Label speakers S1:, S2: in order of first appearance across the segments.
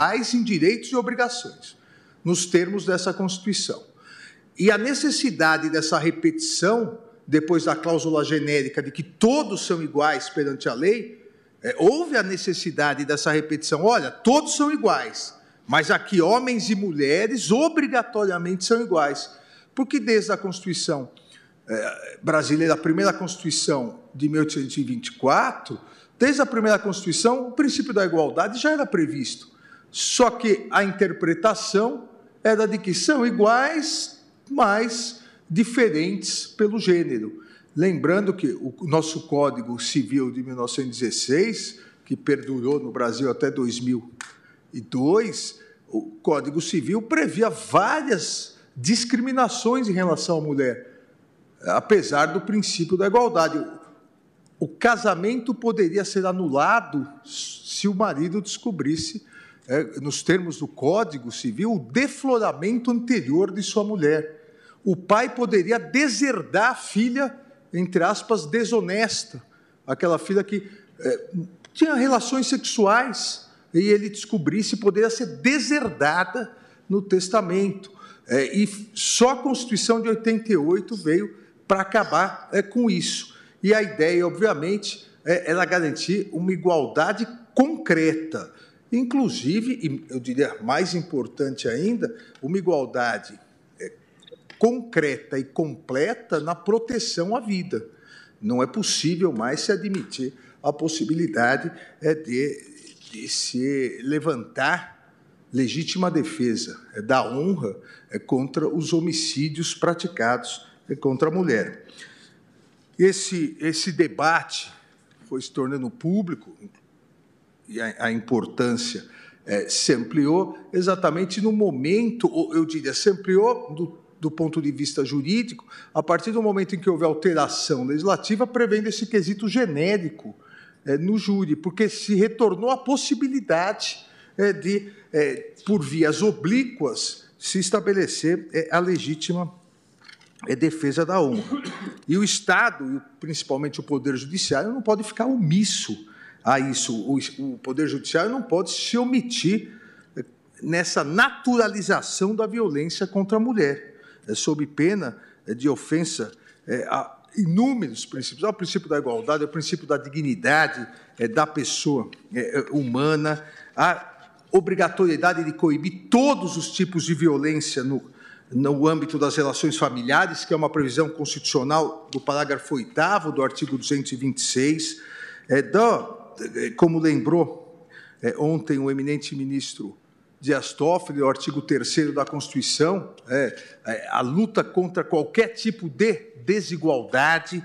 S1: iguais em direitos e obrigações, nos termos dessa Constituição. E a necessidade dessa repetição, depois da cláusula genérica de que todos são iguais perante a lei, é, houve a necessidade dessa repetição. Olha, todos são iguais, mas aqui homens e mulheres obrigatoriamente são iguais. Porque desde a Constituição é, brasileira, a primeira Constituição de 1824, desde a primeira Constituição, o princípio da igualdade já era previsto. Só que a interpretação era de que são iguais, mas diferentes pelo gênero. Lembrando que o nosso Código Civil de 1916, que perdurou no Brasil até 2002, o Código Civil previa várias discriminações em relação à mulher, apesar do princípio da igualdade. O casamento poderia ser anulado se o marido descobrisse, é, nos termos do Código Civil, o defloramento anterior de sua mulher. O pai poderia deserdar a filha entre aspas, desonesta, aquela filha que é, tinha relações sexuais e ele descobrisse poderia ser deserdada no testamento. É, e só a Constituição de 88 veio para acabar é, com isso. E a ideia, obviamente, é, era garantir uma igualdade concreta, inclusive, e eu diria mais importante ainda, uma igualdade concreta e completa na proteção à vida. Não é possível mais se admitir a possibilidade é, de, de se levantar legítima defesa é, da honra é, contra os homicídios praticados é, contra a mulher. Esse, esse debate foi se tornando público e a, a importância é, se ampliou exatamente no momento, eu diria, se ampliou do do ponto de vista jurídico, a partir do momento em que houve alteração legislativa, prevendo esse quesito genérico é, no júri, porque se retornou a possibilidade é, de, é, por vias oblíquas, se estabelecer é, a legítima é, defesa da honra. E o Estado, e principalmente o Poder Judiciário, não pode ficar omisso a isso. O, o Poder Judiciário não pode se omitir nessa naturalização da violência contra a mulher. É, sob pena é, de ofensa é, a inúmeros princípios. O princípio da igualdade, o princípio da dignidade da pessoa humana, a obrigatoriedade de coibir todos os tipos de violência no, no âmbito das relações familiares, que é uma previsão constitucional do parágrafo 8 do artigo 226. É, do, como lembrou é, ontem o eminente ministro Dias Toffoli, o artigo 3 da Constituição, é, é, a luta contra qualquer tipo de desigualdade.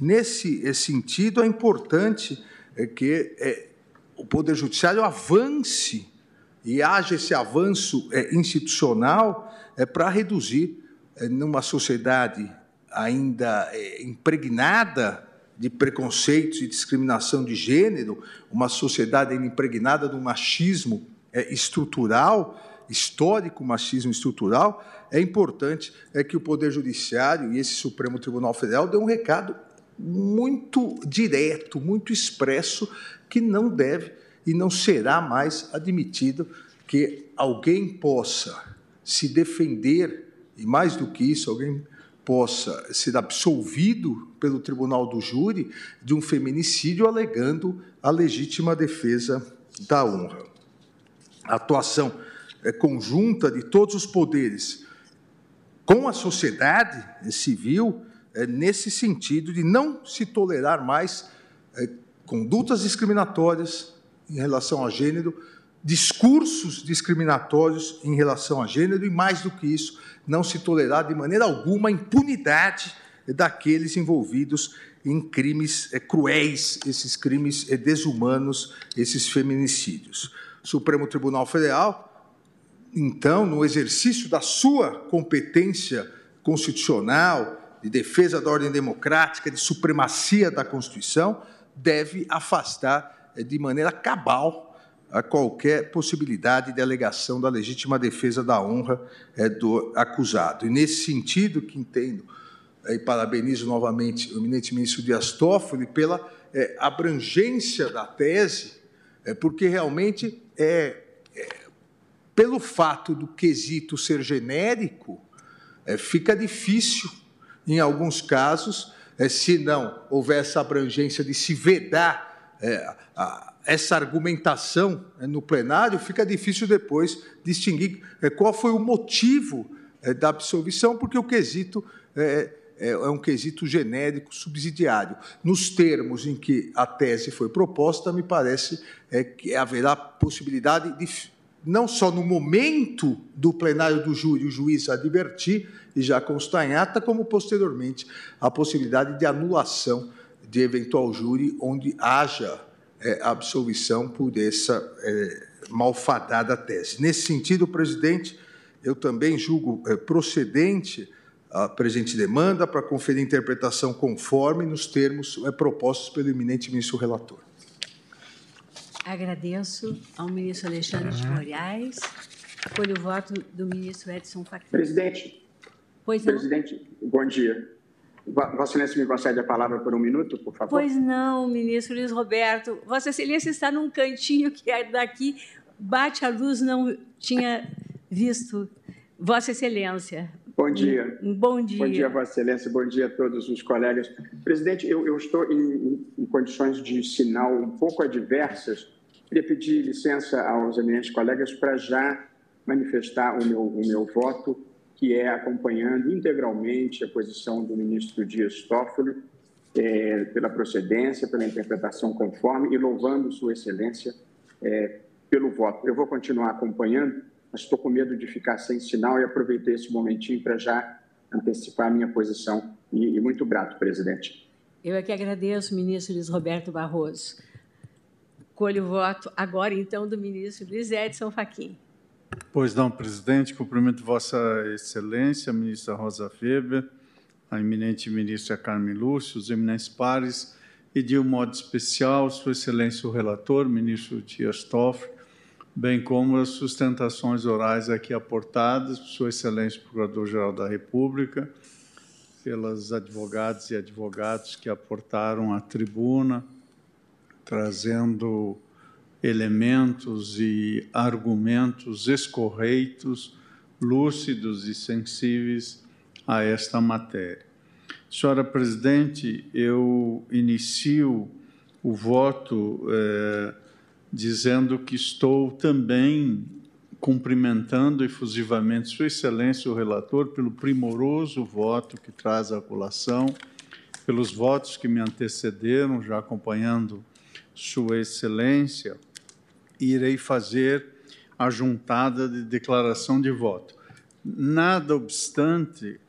S1: Nesse sentido, é importante é, que é, o Poder Judiciário avance e haja esse avanço é, institucional é, para reduzir, numa sociedade ainda impregnada de preconceitos e discriminação de gênero, uma sociedade impregnada do machismo é, estrutural, histórico machismo estrutural, é importante é que o Poder Judiciário e esse Supremo Tribunal Federal dê um recado muito direto, muito expresso, que não deve e não será mais admitido que alguém possa se defender, e mais do que isso, alguém possa ser absolvido pelo tribunal do júri de um feminicídio alegando a legítima defesa da honra. Atuação é, conjunta de todos os poderes com a sociedade civil é, nesse sentido de não se tolerar mais condutas discriminatórias em relação a gênero, discursos discriminatórios em relação a gênero e, mais do que isso, não se tolerar de maneira alguma a impunidade daqueles envolvidos em crimes é, cruéis, esses crimes é, desumanos, esses feminicídios. Supremo Tribunal Federal, então, no exercício da sua competência constitucional, de defesa da ordem democrática, de supremacia da Constituição, deve afastar eh, de maneira cabal a qualquer possibilidade de alegação da legítima defesa da honra é, do acusado. E nesse sentido que entendo, é, e parabenizo novamente o eminente ministro Dias Toffoli pela é, abrangência da tese, é, porque realmente é, é, pelo fato do quesito ser genérico, é, fica difícil, em alguns casos, é, se não houver essa abrangência de se vedar a, essa argumentação é, no plenário, fica difícil depois distinguir é, qual foi o motivo é, da absolvição, porque o quesito é, é, um quesito genérico subsidiário. Nos termos em que a tese foi proposta, me parece é, que haverá possibilidade de, não só no momento do plenário do júri, o juiz advertir e já constar em ata, como posteriormente a possibilidade de anulação de eventual júri onde haja é, absolvição por essa é, malfadada tese. Nesse sentido, presidente, eu também julgo é, procedente a presente demanda para conferir interpretação conforme nos termos é, propostos pelo eminente ministro relator.
S2: Agradeço ao ministro Alexandre de Moraes. Acolho o voto do ministro Edson Fachin.
S3: Presidente.
S2: Pois não.
S3: Presidente, bom dia. Vossa Excelência me concede a palavra por um minuto, por favor?
S2: Pois não, ministro Luiz Roberto. Vossa Excelência está num cantinho que é daqui, bate a luz, não tinha visto. Vossa Excelência.
S3: Bom dia.
S2: Bom dia.
S3: Bom dia, Vossa Excelência. Bom dia a todos os colegas. Presidente, eu, eu estou em, em, condições de sinal um pouco adversas. Queria pedir licença aos eminentes colegas para já manifestar o meu, o meu voto que é acompanhando integralmente a posição do ministro Dias Toffoli é, pela procedência, pela interpretação conforme e louvando Sua Excelência é, pelo voto. Eu vou continuar acompanhando, mas estou com medo de ficar sem sinal e aproveitei esse momentinho para já antecipar a minha posição. E, e muito grato, presidente.
S2: Eu é que agradeço, ministro Luiz Roberto Barroso. Colho o voto agora, então, do ministro Luiz Edson Fachin.
S4: Pois não, presidente. Cumprimento Vossa Excelência, ministra Rosa Weber, a eminente ministra Carmen Lúcio, os eminentes pares e, de um modo especial, Sua Excelência o relator, ministro Dias Toffoli, bem como as sustentações orais aqui aportadas por Sua Excelência o Procurador-Geral da República, pelas advogadas e advogados que aportaram à tribuna, trazendo elementos e argumentos escorreitos, lúcidos e sensíveis a esta matéria. Senhora Presidente, eu inicio o voto eh, dizendo que estou também cumprimentando efusivamente Sua Excelência o relator pelo primoroso voto que traz a colação, pelos votos que me antecederam, já acompanhando Sua Excelência, irei fazer a juntada de declaração de voto. Nada obstante,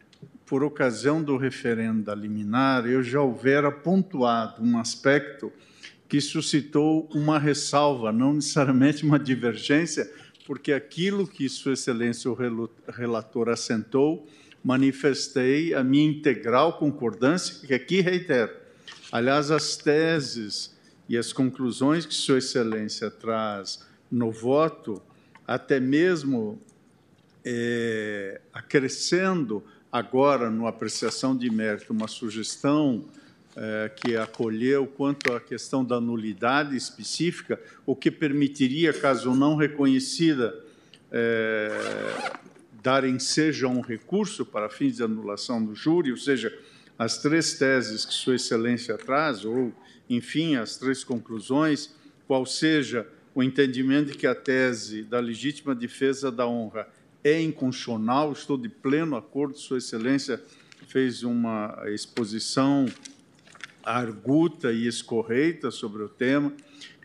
S4: por ocasião do referendo da liminar, eu já houvera pontuado um aspecto que suscitou uma ressalva, não necessariamente uma divergência, porque aquilo que Sua Excelência o relator assentou, manifestei a minha integral concordância, que aqui reitero. Aliás, as teses e as conclusões que Sua Excelência traz no voto, até mesmo é, acrescendo agora, no apreciação de mérito, uma sugestão é, que acolheu quanto à questão da nulidade específica, o que permitiria, caso não reconhecida, é, dar ensejo a um recurso para fins de anulação do júri, ou seja, as três teses que Sua Excelência traz, ou enfim, as três conclusões, qual seja o entendimento de que a tese da legítima defesa da honra é inconstitucional, estou de pleno acordo, Sua Excelência fez uma exposição arguta e escorreita sobre o tema,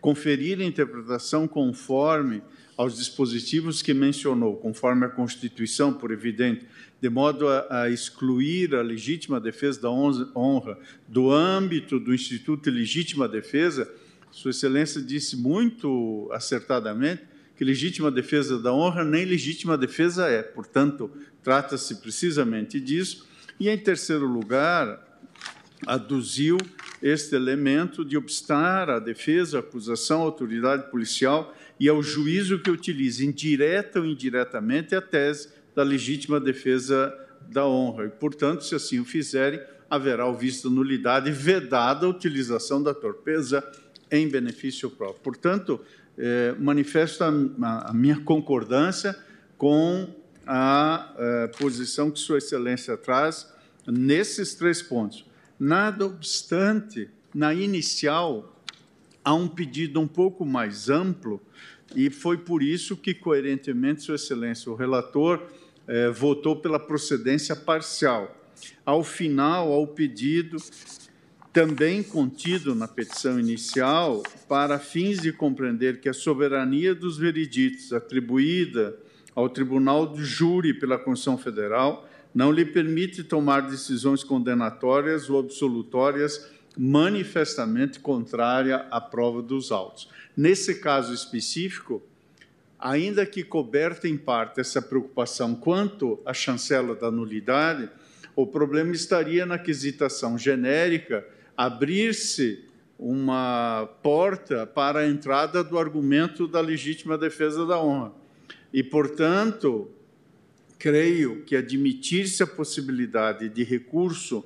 S4: conferir a interpretação conforme aos dispositivos que mencionou, conforme a Constituição, por evidente, de modo a, a, excluir a legítima defesa da honra do âmbito do Instituto de Legítima Defesa, Sua Excelência disse muito acertadamente que legítima defesa da honra nem legítima defesa é. Portanto, trata-se precisamente disso. E, em terceiro lugar, aduziu este elemento de obstar à defesa, à acusação, à autoridade policial e ao juízo que utilize, indireta ou indiretamente, a tese da legítima defesa da honra. E, portanto, se assim o fizerem, haverá o visto de nulidade vedada a utilização da torpeza em benefício próprio. Portanto, eh, manifesto a, a, minha concordância com a, a eh, posição que Sua Excelência traz nesses três pontos. Nada obstante, na inicial, há um pedido um pouco mais amplo, e foi por isso que, coerentemente, Sua Excelência, o relator, eh, votou pela procedência parcial. Ao final, ao pedido também contido na petição inicial, para fins de compreender que a soberania dos vereditos atribuída ao Tribunal de Júri pela Constituição Federal não lhe permite tomar decisões condenatórias ou absolutórias manifestamente contrária à prova dos autos. Nesse caso específico, ainda que coberta em parte essa preocupação quanto à chancela da nulidade, o problema estaria na quisitação genérica abrir-se uma porta para a entrada do argumento da legítima defesa da honra. E, portanto, creio que admitir-se a possibilidade de recurso,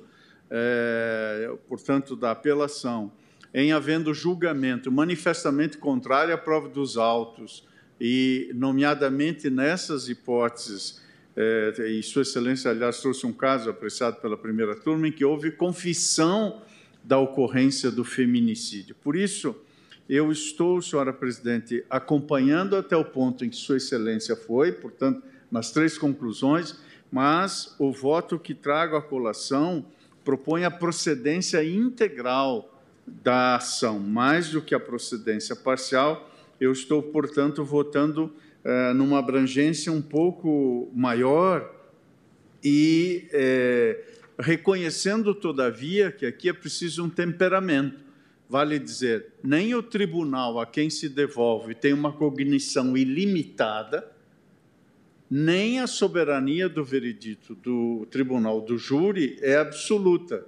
S4: é, portanto, da apelação, em havendo julgamento manifestamente contrário à prova dos autos, e, nomeadamente nessas hipóteses, é, e Sua Excelência, aliás, trouxe um caso apreciado pela primeira turma, em que houve confissão da ocorrência do feminicídio. Por isso, eu estou, senhora presidente, acompanhando até o ponto em que Sua Excelência foi, portanto, nas três conclusões, mas o voto que trago à colação propõe a procedência integral da ação, mais do que a procedência parcial. Eu estou, portanto, votando eh, numa abrangência um pouco maior e eh, reconhecendo, todavia, que aqui é preciso um temperamento. Vale dizer, nem o tribunal a quem se devolve tem uma cognição ilimitada, nem a soberania do veredito do tribunal do júri é absoluta.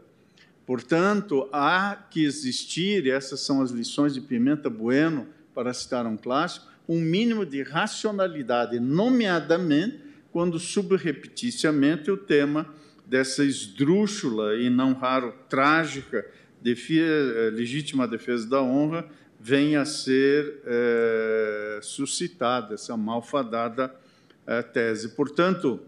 S4: Portanto, há que existir, essas são as lições de Pimenta Bueno, para citar um clássico, um mínimo de racionalidade, nomeadamente quando subrepeticiamente o tema dessa esdrúxula e não raro trágica eh, legítima defesa da honra venha a ser é, suscitada essa malfadada é, tese. Portanto,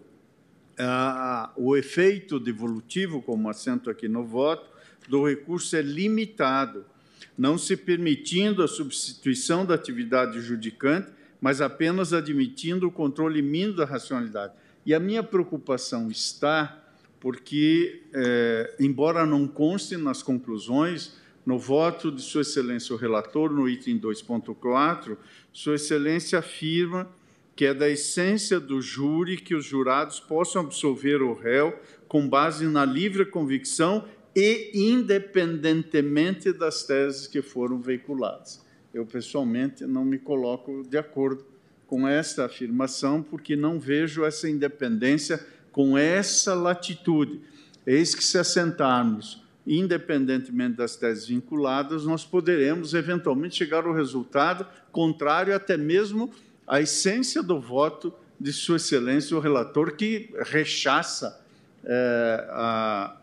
S4: a, o efeito devolutivo, como assento aqui no voto, do recurso é limitado, não se permitindo a substituição da atividade judicante, mas apenas admitindo o controle mínimo da racionalidade. E a minha preocupação está porque, é, embora não conste nas conclusões, no voto de Sua Excelência o relator, no item 2.4, Sua Excelência afirma que é da essência do júri que os jurados possam absolver o réu com base na livre convicção e independentemente das teses que foram veiculadas. Eu, pessoalmente, não me coloco de acordo com esta afirmação, porque não vejo essa independência com essa latitude. Eis que, se assentarmos, independentemente das teses vinculadas, nós poderemos eventualmente chegar ao resultado contrário até mesmo à essência do voto de Sua Excelência, o relator, que rechaça é, a,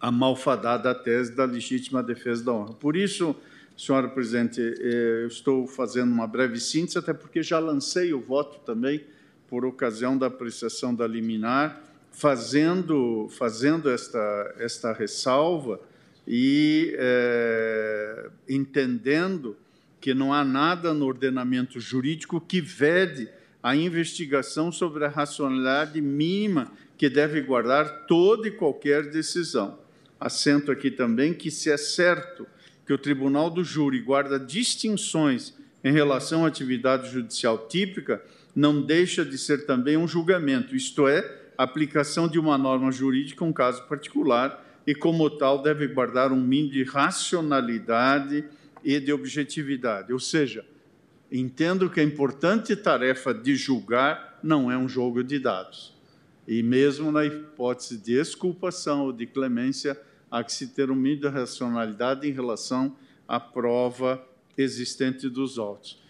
S4: a malfadada tese da legítima defesa da honra. Por isso, senhora presidente, eh, eu estou fazendo uma breve síntese, até porque já lancei o voto também por ocasião da apreciação da liminar, fazendo, fazendo esta, esta ressalva e é, entendendo que não há nada no ordenamento jurídico que vede a investigação sobre a racionalidade mínima que deve guardar toda e qualquer decisão. Assento aqui também que, se é certo que o Tribunal do Júri guarda distinções em relação à atividade judicial típica, não deixa de ser também um julgamento, isto é, a aplicação de uma norma jurídica a um caso particular e, como tal, deve guardar um mínimo de racionalidade e de objetividade. Ou seja, entendo que a importante tarefa de julgar não é um jogo de dados. E mesmo na hipótese de exculpação ou de clemência, há que se ter um mínimo de racionalidade em relação à prova existente dos autos.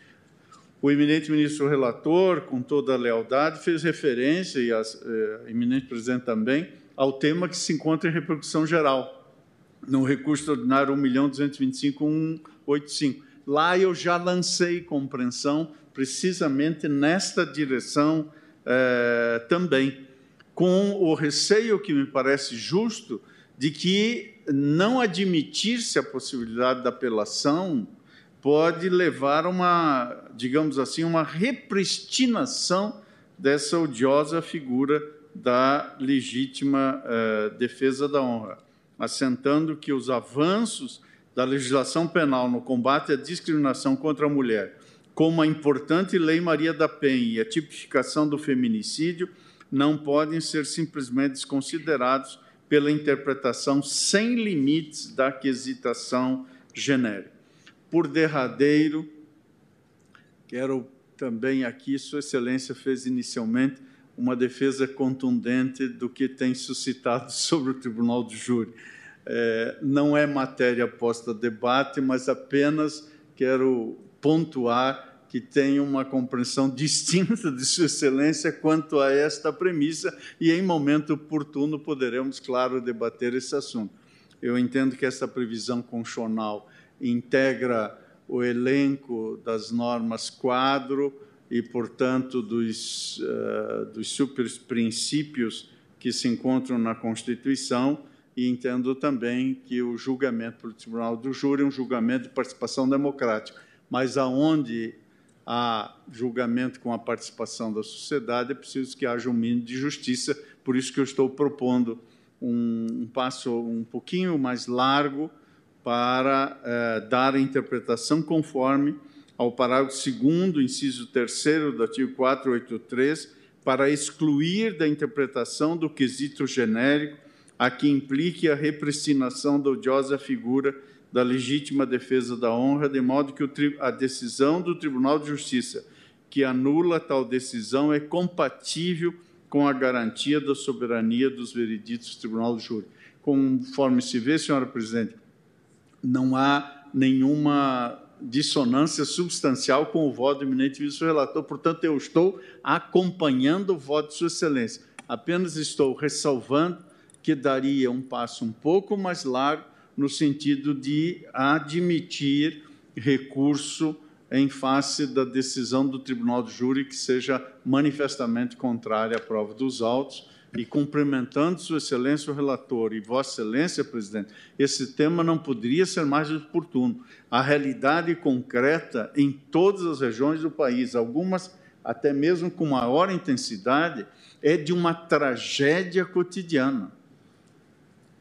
S4: O eminente ministro relator, com toda a lealdade, fez referência, e a eh, eminente presidente também, ao tema que se encontra em repercussão geral, no recurso ordinário 1.225.185. lá eu já lancei compreensão precisamente nesta direção eh, também, com o receio que me parece justo de que não admitir-se a possibilidade da apelação pode levar a uma, digamos assim, uma repristinação dessa odiosa figura da legítima uh, defesa da honra, assentando que os avanços da legislação penal no combate à discriminação contra a mulher, como a importante Lei Maria da Penha e a tipificação do feminicídio, não podem ser simplesmente desconsiderados pela interpretação sem limites da quesitação genérica. Por derradeiro, quero também aqui, Sua Excelência fez inicialmente uma defesa contundente do que tem suscitado sobre o Tribunal do Júri. É, não é matéria posta a debate, mas apenas quero pontuar que tem uma compreensão distinta de Sua Excelência quanto a esta premissa, e em momento oportuno poderemos, claro, debater esse assunto. Eu entendo que essa previsão constitucional integra o elenco das normas quadro e, portanto, dos, uh, dos super princípios que se encontram na Constituição, e entendo também que o julgamento pelo Tribunal do Júri é um julgamento de participação democrática, mas aonde a julgamento com a participação da sociedade, é preciso que haja um mínimo de justiça. Por isso que eu estou propondo um, um passo um pouquinho mais largo para eh, dar a interpretação conforme ao parágrafo 2 inciso 3 do artigo 483, para excluir da interpretação do quesito genérico a que implique a repristinação da odiosa figura da legítima defesa da honra, de modo que a decisão do Tribunal de Justiça que anula tal decisão é compatível com a garantia da soberania dos vereditos do Tribunal do Júri. Conforme se vê, senhora presidente, não há nenhuma dissonância substancial com o voto do eminente vice-relator, portanto, eu estou acompanhando o voto de Sua Excelência. Apenas estou ressalvando que daria um passo um pouco mais largo no sentido de admitir recurso em face da decisão do Tribunal do Júri que seja manifestamente contrária à prova dos autos. E cumprimentando Sua Excelência o relator e Vossa Excelência, presidente, esse tema não poderia ser mais oportuno. A realidade concreta em todas as regiões do país, algumas até mesmo com maior intensidade, é de uma tragédia cotidiana.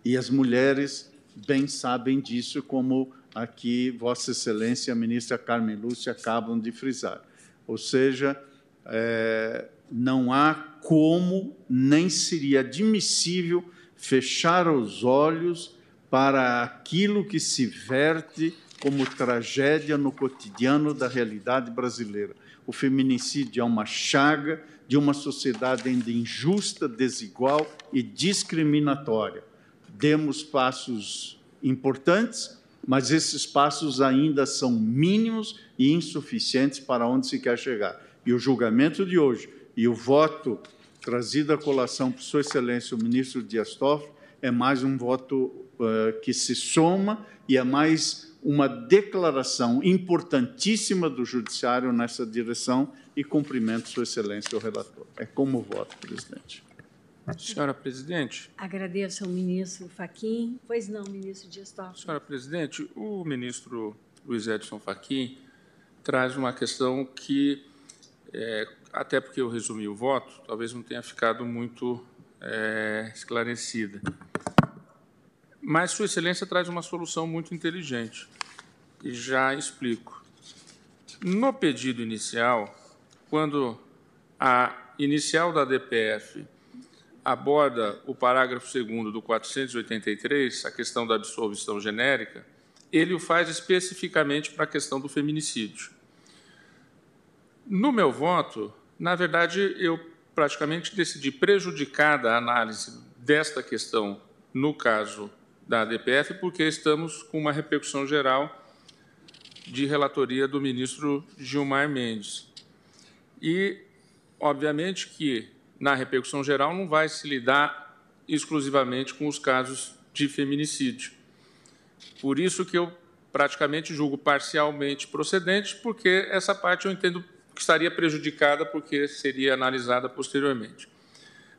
S4: E as mulheres bem sabem disso, como aqui Vossa Excelência, a ministra Carmen Lúcia, acabam de frisar. Ou seja, é, não há como, nem seria admissível fechar os olhos para aquilo que se verte como tragédia no cotidiano da realidade brasileira. O feminicídio é uma chaga de uma sociedade ainda injusta, desigual e discriminatória demos passos importantes, mas esses passos ainda são mínimos e insuficientes para onde se quer chegar. E o julgamento de hoje e o voto trazido à colação por Sua Excelência o ministro Dias Toffoli é mais um voto uh, que se soma e é mais uma declaração importantíssima do Judiciário nessa direção e cumprimento Sua Excelência o relator. É como voto, presidente.
S5: Senhora presidente.
S2: Agradeço ao ministro Faquim. Pois não, ministro Dias Toffoli.
S5: Senhora presidente, o ministro Luiz Edson Faquim traz uma questão que, é, até porque eu resumi o voto, talvez não tenha ficado muito é, esclarecida. Mas Sua Excelência traz uma solução muito inteligente. E já explico. No pedido inicial, quando a inicial da DPF aborda o parágrafo 2 do 483, a questão da absolvição genérica, ele o faz especificamente para a questão do feminicídio. No meu voto, na verdade, eu praticamente decidi prejudicar a análise desta questão no caso da ADPF, porque estamos com uma repercussão geral de relatoria do ministro Gilmar Mendes. E, obviamente, que na repercussão geral, não vai se lidar exclusivamente com os casos de feminicídio. Por isso que eu praticamente julgo parcialmente procedente, porque essa parte eu entendo que estaria prejudicada porque seria analisada posteriormente.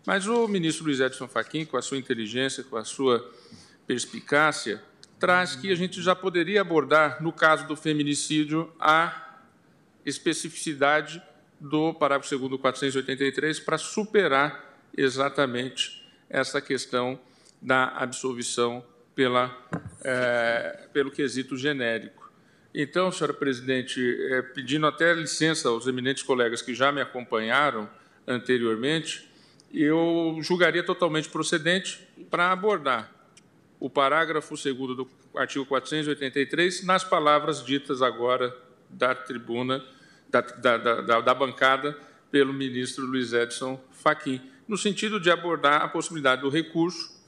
S5: Mas o ministro Luiz Edson Fachin, com a sua inteligência, com a sua perspicácia, traz que a gente já poderia abordar, no caso do feminicídio, a especificidade do parágrafo 2 483 para superar exatamente essa questão da absolvição pela, é, pelo quesito genérico. Então, senhora presidente, é, pedindo até licença aos eminentes colegas que já me acompanharam anteriormente, eu julgaria totalmente procedente para abordar o parágrafo 2 do artigo 483 nas palavras ditas agora da tribuna, da, da, da, da bancada, pelo ministro Luiz Edson Fachin, no sentido de abordar a possibilidade do recurso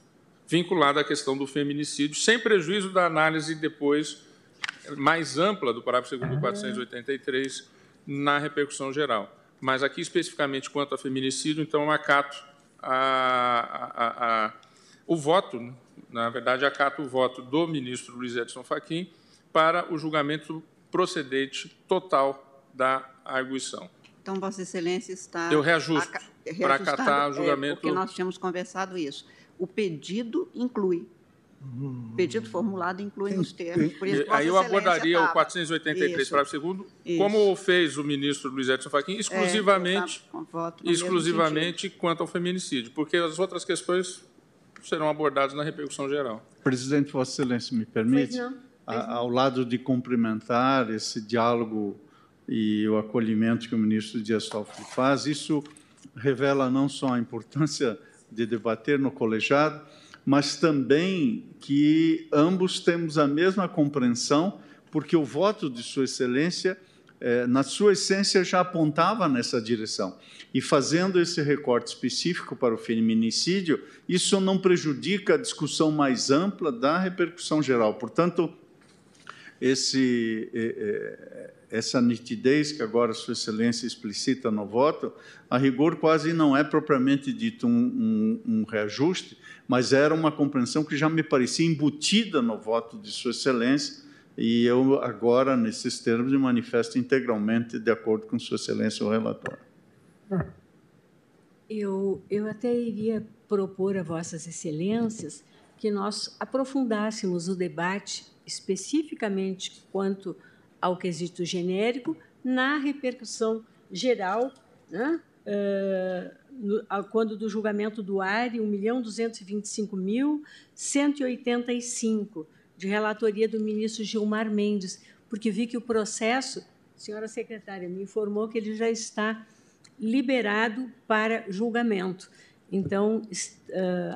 S5: vinculado à questão do feminicídio, sem prejuízo da análise depois mais ampla do parágrafo 2 do 483 na repercussão geral. Mas aqui, especificamente quanto ao feminicídio, então, acato a, a, a, o voto, né? na verdade, acato o voto do ministro Luiz Edson Fachin para o julgamento procedente total da arguição.
S6: Então, Vossa Excelência está...
S5: Eu reajusto para acatar o é, julgamento...
S6: É, porque nós tínhamos conversado isso. O pedido inclui o pedido formulado inclui nos termos. Por
S5: isso, Aí eu abordaria o 483, parágrafo 2 como fez o ministro Luiz Edson Fachin, exclusivamente, é, exclusivamente quanto ao feminicídio, porque as outras questões serão abordadas na repercussão geral.
S4: Presidente, Vossa Excelência, me permite?
S2: Pois não, pois
S4: não. Ao lado de cumprimentar esse diálogo e o acolhimento que o ministro Dias Toffoli faz, isso revela não só a importância de debater no colegiado, mas também que ambos temos a mesma compreensão, porque o voto de Sua Excelência, eh, na sua essência, já apontava nessa direção. E fazendo esse recorte específico para o feminicídio, isso não prejudica a discussão mais ampla da repercussão geral. Portanto, esse, eh, eh, essa nitidez que agora Sua Excelência explicita no voto, a rigor quase não é propriamente dito um, um, um reajuste, mas era uma compreensão que já me parecia embutida no voto de Sua Excelência, e eu agora, nesses termos, me manifesto integralmente de acordo com Sua Excelência, o relator.
S2: Eu, eu até iria propor a Vossas Excelências que nós aprofundássemos o debate especificamente quanto ao quesito genérico na repercussão geral, né? Uh, no, quando do julgamento do ARI, 1.225.185, de relatoria do ministro Gilmar Mendes, porque vi que o processo, senhora secretária, me informou que ele já está liberado para julgamento. Então,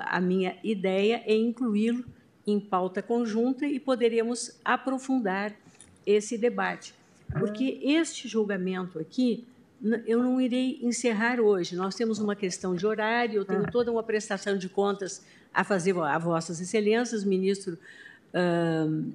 S2: a minha ideia é incluí-lo em pauta conjunta e poderíamos aprofundar esse debate. Porque este julgamento aqui eu não irei encerrar hoje. Nós temos uma questão de horário, eu tenho ah. toda uma prestação de contas a fazer a Vossas Excelências, ministro uh,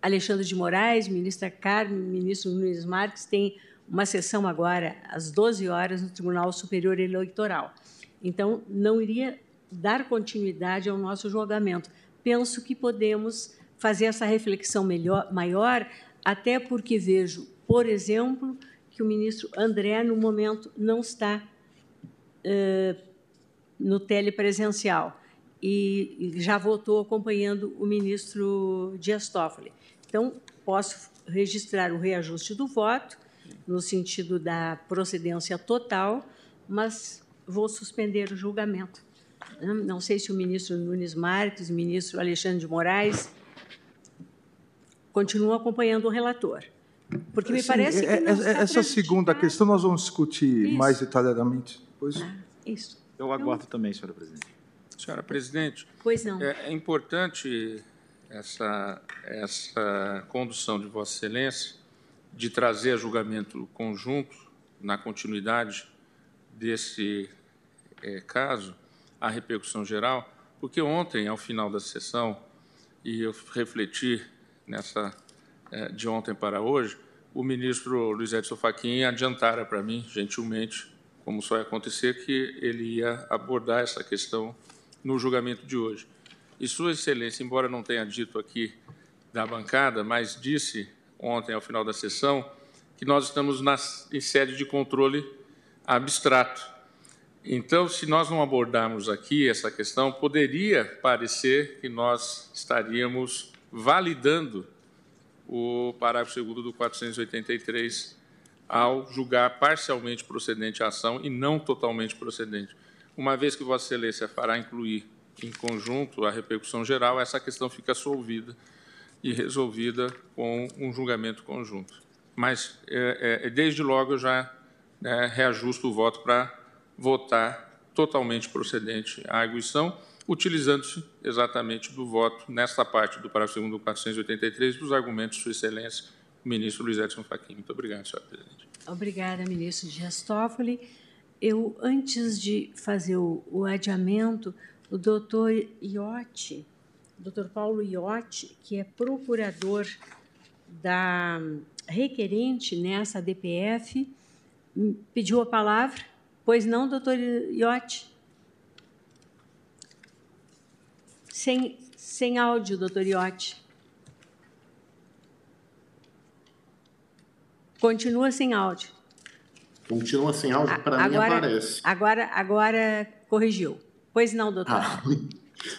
S2: Alexandre de Moraes, ministra Carmen, ministro Nunes Marques, tem uma sessão agora às 12 horas no Tribunal Superior Eleitoral. Então, não iria dar continuidade ao nosso julgamento. Penso que podemos fazer essa reflexão melhor, maior, até porque vejo, por exemplo, que o ministro André, no momento, não está uh, no telepresencial e, e já votou acompanhando o ministro Dias Toffoli. Então, posso registrar o reajuste do voto, no sentido da procedência total, mas vou suspender o julgamento. Não sei se o ministro Nunes Marques, o ministro Alexandre de Moraes continuam acompanhando o relator. Porque me Sim, parece que é, não é,
S1: essa segunda questão nós vamos discutir
S2: isso.
S1: mais detalhadamente depois.
S2: Ah, isso.
S7: Eu aguardo então, também, senhora presidente.
S5: Senhora presidente,
S2: pois não.
S5: É, é importante essa essa condução de Vossa Excelência de trazer a julgamento conjunto na continuidade desse é, caso a repercussão geral, porque ontem, ao final da sessão, e eu refleti nessa é, de ontem para hoje, o ministro Luiz Edson Fachin adiantara para mim, gentilmente, como só ia acontecer, que ele ia abordar essa questão no julgamento de hoje. E Sua Excelência, embora não tenha dito aqui da bancada, mas disse ontem, ao final da sessão, que nós estamos em sede de controle abstrato. Então, se nós não abordarmos aqui essa questão, poderia parecer que nós estaríamos validando o parágrafo 2 do 483 ao julgar parcialmente procedente a ação e não totalmente procedente. Uma vez que Vossa Excelência fará incluir em conjunto a repercussão geral, essa questão fica solvida e resolvida com um julgamento conjunto. Mas, é, é, desde logo, eu já é, reajusto o voto para votar totalmente procedente a arguição, utilizando-se exatamente do voto, nesta parte do parágrafo 2 do 483, dos argumentos de Sua Excelência, o ministro Luiz Edson Fachin. Muito obrigado, senhora presidente.
S2: Obrigada, ministro Dias Toffoli. Eu, antes de fazer o, o adiamento, o doutor Iotti, doutor Paulo Iotti, que é procurador da requerente nessa DPF, pediu a palavra. Pois não, doutor Iotti? Sem, sem áudio, doutor Iotti. Continua sem áudio.
S7: Continua sem áudio, para mim aparece.
S2: Agora, agora corrigiu. Pois não, doutor. Ah,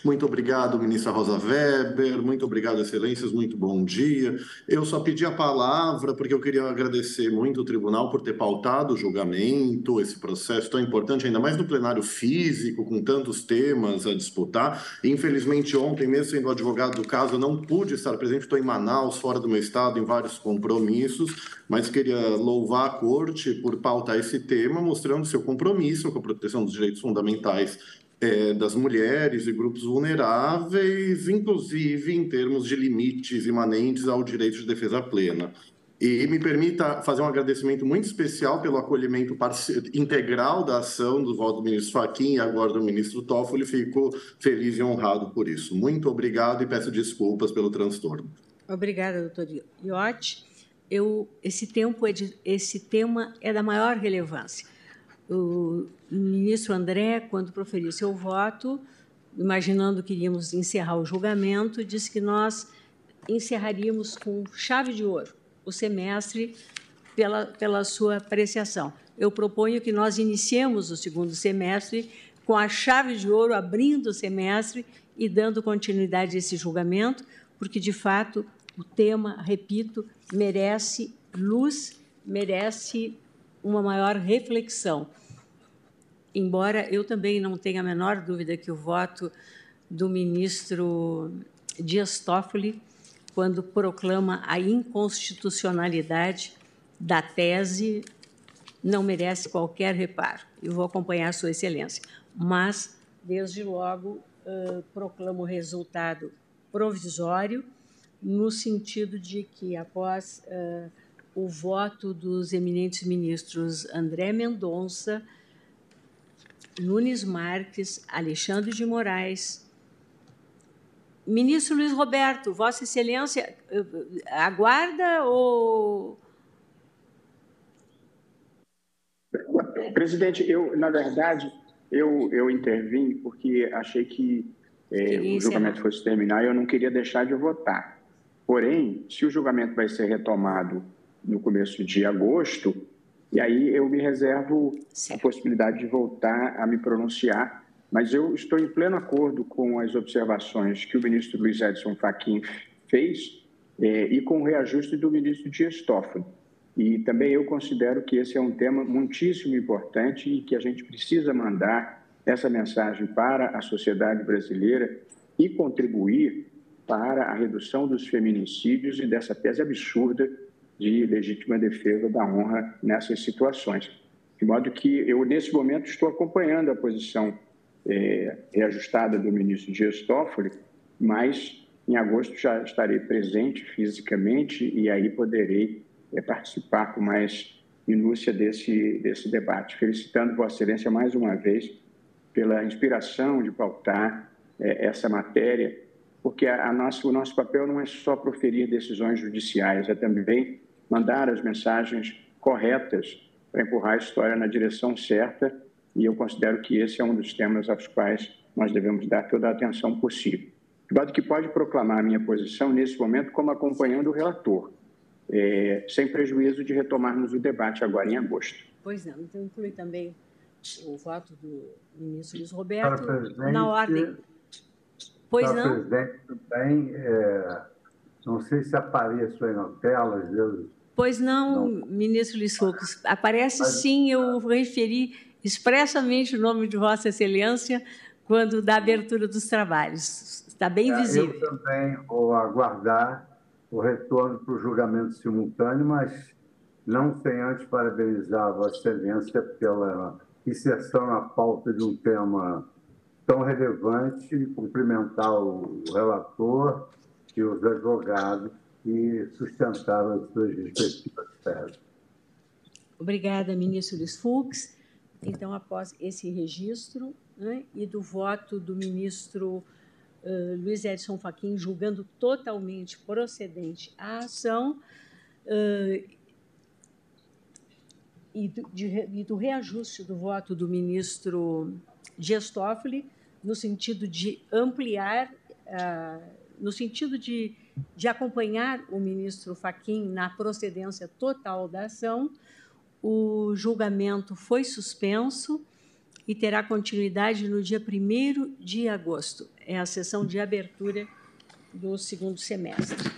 S7: muito obrigado, ministra Rosa Weber. Muito obrigado, excelências. Muito bom dia. Eu só pedi a palavra porque eu queria agradecer muito o tribunal por ter pautado o julgamento, esse processo tão importante, ainda mais no plenário físico, com tantos temas a disputar. Infelizmente, ontem, mesmo sendo advogado do caso, eu não pude estar presente. Estou em Manaus, fora do meu estado, em vários compromissos, mas queria louvar a corte por pautar esse tema, mostrando seu compromisso com a proteção dos direitos fundamentais é, das mulheres e grupos vulneráveis, inclusive em termos de limites imanentes ao direito de defesa plena. E me permita fazer um agradecimento muito especial pelo acolhimento integral da ação do voto do ministro Fachin e agora do ministro Toffoli. Fico feliz e honrado por isso. Muito obrigado e peço desculpas pelo transtorno.
S2: Obrigada, doutor Iotti. Eu, esse, tempo é de, esse tema é da maior relevância o ministro André, quando proferiu seu voto, imaginando que iríamos encerrar o julgamento, disse que nós encerraríamos com chave de ouro o semestre pela, pela sua apreciação. Eu proponho que nós iniciemos o segundo semestre com a chave de ouro, abrindo o semestre e dando continuidade a esse julgamento, porque, de fato, o tema, repito, merece luz, merece uma maior reflexão embora eu também não tenha a menor dúvida que o voto do ministro Dias Toffoli, quando proclama a inconstitucionalidade da tese, não merece qualquer reparo. Eu vou acompanhar Sua Excelência. Mas, desde logo, uh, proclamo o resultado provisório, no sentido de que, após uh, o voto dos eminentes ministros André Mendonça, Nunes Marques, Alexandre de Moraes. Ministro Luiz Roberto, Vossa Excelência, eh, aguarda ou.
S3: Presidente, eu, na verdade, eu, eu intervim porque achei que é, o julgamento fosse terminar e eu não queria deixar de votar. Porém, se o julgamento vai ser retomado no começo de agosto, e aí eu me reservo certo. a possibilidade de voltar a me pronunciar, mas eu estou em pleno acordo com as observações que o ministro Luiz Edson Fachin fez eh, e com o reajuste do ministro Dias Toffoli. E também eu considero que esse é um tema muitíssimo importante e que a gente precisa mandar essa mensagem para a sociedade brasileira e contribuir para a redução dos feminicídios e dessa tese absurda de legítima defesa da honra nessas situações. De modo que eu, nesse momento, estou acompanhando a posição é, reajustada do ministro Dias Toffoli, mas em agosto já estarei presente fisicamente e aí poderei é, participar com mais minúcia desse, desse debate. Felicitando Vossa Excelência mais uma vez pela inspiração de pautar é, essa matéria, porque a, a nosso, o nosso papel não é só proferir decisões judiciais, é também mandar as mensagens corretas para empurrar a história na direção certa, e eu considero que esse é um dos temas aos quais nós devemos dar toda a atenção possível. de modo que pode proclamar a minha posição nesse momento como acompanhando o relator, é, sem prejuízo de retomarmos o debate agora em agosto.
S2: Pois não, então inclui também o voto do ministro Luiz Roberto na ordem.
S8: Pois não? presidente, também, é, não sei se apareço aí na tela, eu...
S2: Pois não, não, ministro Luiz Fux. Aparece Mas... sim, eu referi expressamente o nome de Vossa Excelência quando da abertura dos trabalhos. Está bem é, visível.
S8: Eu também vou aguardar o retorno para o julgamento simultâneo, mas não sem antes parabenizar a Vossa Excelência pela inserção na pauta de um tema tão relevante e cumprimentar o relator e os advogados que sustentaram as suas respectivas teses.
S2: Obrigada, ministro Luiz Fux. Então, após esse registro né, e do voto do ministro uh, Luiz Edson Fachin julgando totalmente procedente a ação uh, e, do, de, e do reajuste do voto do ministro Dias Toffoli, no sentido de ampliar, uh, no sentido de, de acompanhar o ministro Fachin na procedência total da ação, o julgamento foi suspenso e terá continuidade no dia 1 de agosto. É a sessão de abertura do segundo semestre.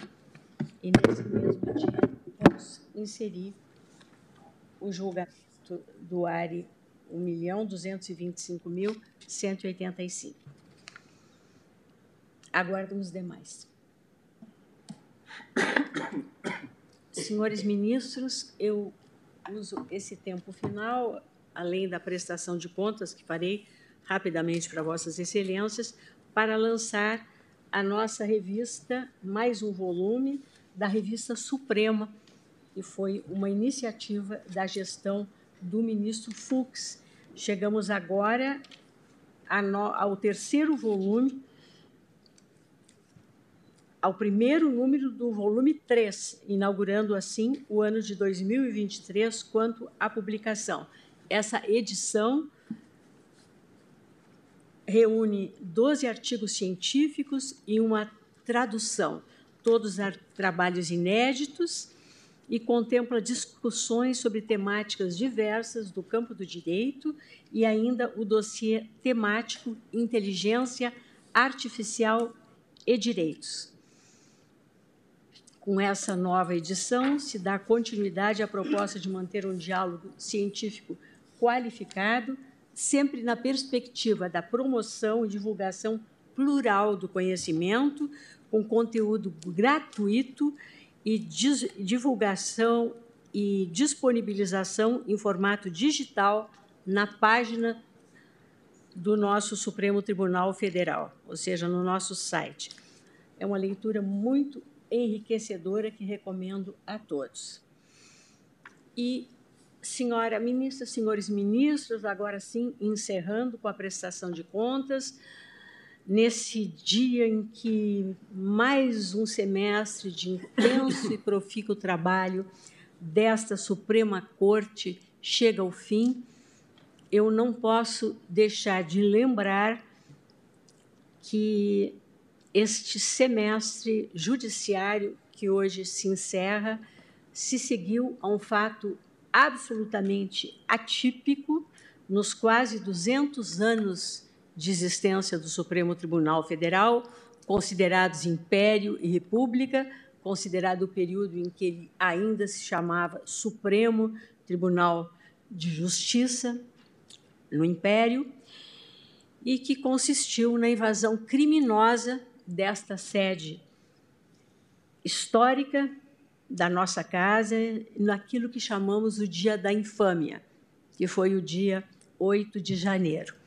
S2: E nesse mesmo dia, vamos inserir o julgamento do ARI 1.225.185. Aguardam os demais. Senhores ministros, eu uso esse tempo final, além da prestação de contas, que farei rapidamente para Vossas Excelências, para lançar a nossa revista, mais um volume da Revista Suprema, que foi uma iniciativa da gestão do ministro Fux. Chegamos agora ao terceiro volume, ao primeiro número do volume 3, inaugurando assim o ano de 2023 quanto à publicação. Essa edição reúne 12 artigos científicos e uma tradução, todos trabalhos inéditos e contempla discussões sobre temáticas diversas do campo do direito e ainda o dossiê temático Inteligência Artificial e Direitos. Com essa nova edição, se dá continuidade à proposta de manter um diálogo científico qualificado, sempre na perspectiva da promoção e divulgação plural do conhecimento, com conteúdo gratuito e divulgação e disponibilização em formato digital na página do nosso Supremo Tribunal Federal, ou seja, no nosso site. É uma leitura muito enriquecedora que recomendo a todos. E, senhora ministra, senhores ministros, agora sim, encerrando com a prestação de contas, nesse dia em que mais um semestre de intenso e profícuo trabalho desta Suprema Corte chega ao fim, eu não posso deixar de lembrar que este semestre judiciário que hoje se encerra se seguiu a um fato absolutamente atípico nos quase 200 anos de existência do Supremo Tribunal Federal, considerados Império e República, considerado o período em que ele ainda se chamava Supremo Tribunal de Justiça no Império, e que consistiu na invasão criminosa desta sede histórica da nossa casa, naquilo que chamamos o Dia da Infâmia, que foi o dia 8 de janeiro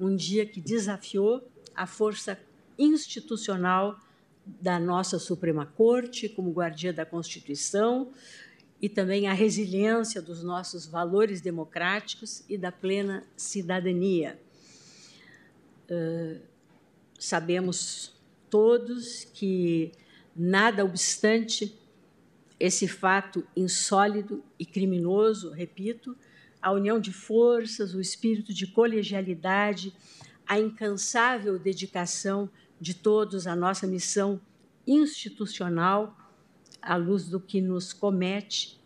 S2: um dia que desafiou a força institucional da nossa Suprema Corte como guardia da Constituição e também a resiliência dos nossos valores democráticos e da plena cidadania. Uh, sabemos todos que, nada obstante esse fato insólido e criminoso, repito, a união de forças, o espírito de colegialidade, a incansável dedicação de todos a nossa missão institucional, à luz do que nos comete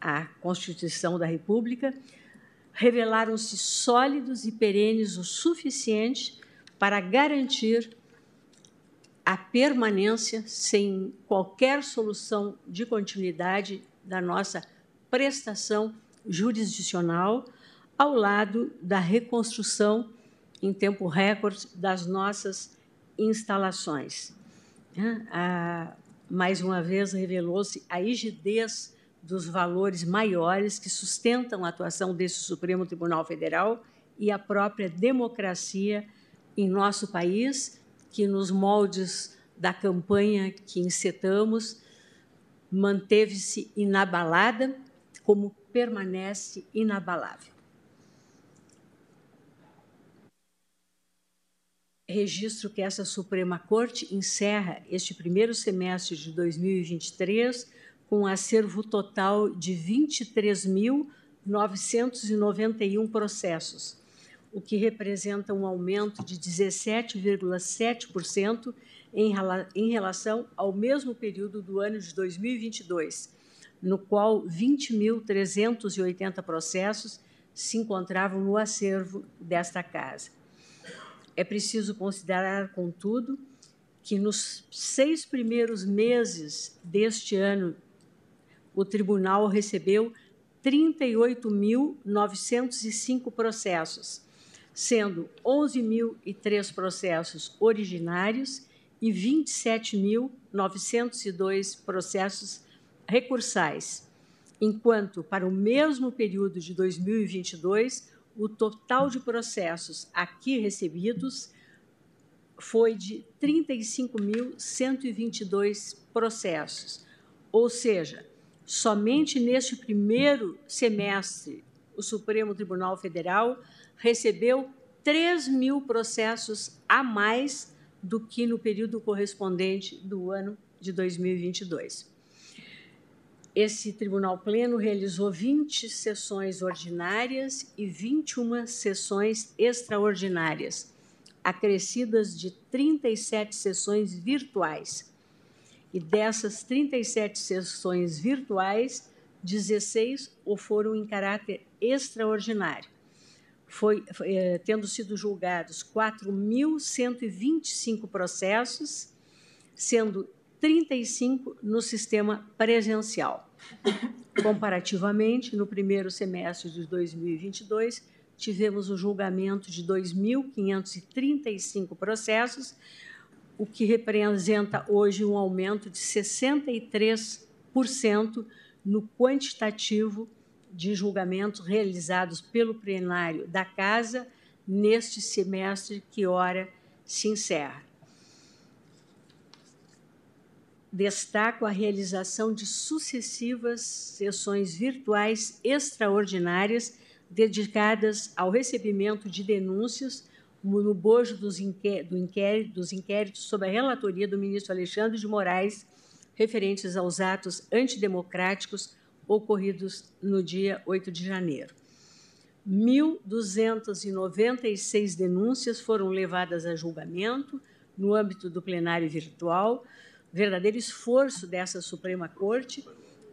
S2: a Constituição da República, revelaram-se sólidos e perenes o suficiente para garantir a permanência, sem qualquer solução de continuidade, da nossa prestação jurisdicional, ao lado da reconstrução em tempo recorde das nossas instalações. Ah, mais uma vez revelou-se a rigidez dos valores maiores que sustentam a atuação desse Supremo Tribunal Federal e a própria democracia em nosso país, que nos moldes da campanha que encetamos manteve-se inabalada, como permanece inabalável. Registro que essa Suprema Corte encerra este primeiro semestre de 2023 com um acervo total de 23.991 processos, o que representa um aumento de 17,7% em, relação ao mesmo período do ano de 2022, no qual 20.380 processos se encontravam no acervo desta casa. É preciso considerar, contudo, que nos seis primeiros meses deste ano o tribunal recebeu 38.905 processos, sendo 11.003 processos originários e 27.902 processos recursais, enquanto, para o mesmo período de 2022, o total de processos aqui recebidos foi de 35.122 processos, ou seja, Somente neste primeiro semestre, o Supremo Tribunal Federal recebeu 3 mil processos a mais do que no período correspondente do ano de 2022. Esse Tribunal Pleno realizou 20 sessões ordinárias e 21 sessões extraordinárias, acrescidas de 37 sessões virtuais e dessas 37 sessões virtuais, 16 ou foram em caráter extraordinário. Foi, foi é, tendo sido julgados 4.125 processos, sendo 35 no sistema presencial. Comparativamente, no primeiro semestre de 2022, tivemos o julgamento de 2.535 processos, o que representa hoje um aumento de 63% no quantitativo de julgamentos realizados pelo plenário da Casa neste semestre que ora se encerra. Destaco a realização de sucessivas sessões virtuais extraordinárias dedicadas ao recebimento de denúncias no bojo dos, inquéritos, do inquérito, dos inquéritos sob a relatoria do ministro Alexandre de Moraes, referentes aos atos antidemocráticos ocorridos no dia 8 de janeiro. 1.296 denúncias foram levadas a julgamento no âmbito do plenário virtual, verdadeiro esforço dessa Suprema Corte,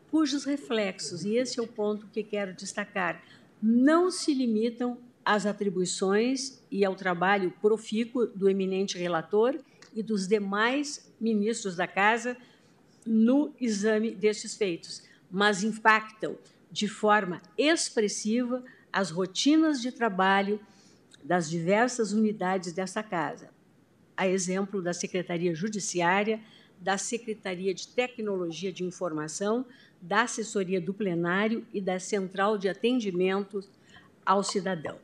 S2: cujos reflexos, e esse é o ponto que quero destacar, não se limitam às atribuições e ao trabalho profícuo do eminente relator e dos demais ministros da Casa no exame destes feitos, mas impactam de forma expressiva as rotinas de trabalho das diversas unidades dessa Casa, a exemplo da Secretaria Judiciária, da Secretaria de Tecnologia de Informação, da Assessoria do Plenário e da Central de Atendimento ao Cidadão.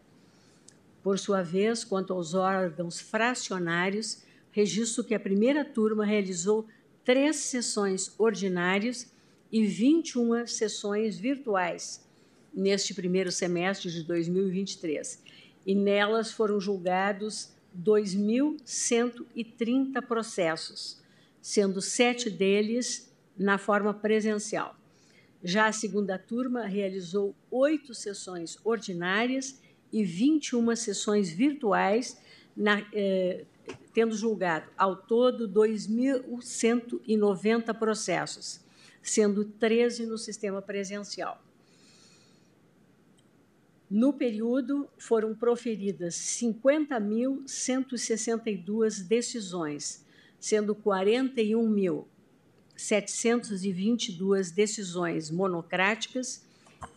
S2: Por sua vez, quanto aos órgãos fracionários, registro que a primeira turma realizou três sessões ordinárias e 21 sessões virtuais neste primeiro semestre de 2023. E nelas foram julgados 2.130 processos, sendo sete deles na forma presencial. Já a segunda turma realizou oito sessões ordinárias e 21 sessões virtuais, na, eh, tendo julgado ao todo 2.190 processos, sendo 13 no sistema presencial. No período, foram proferidas 50.162 decisões, sendo 41.722 decisões monocráticas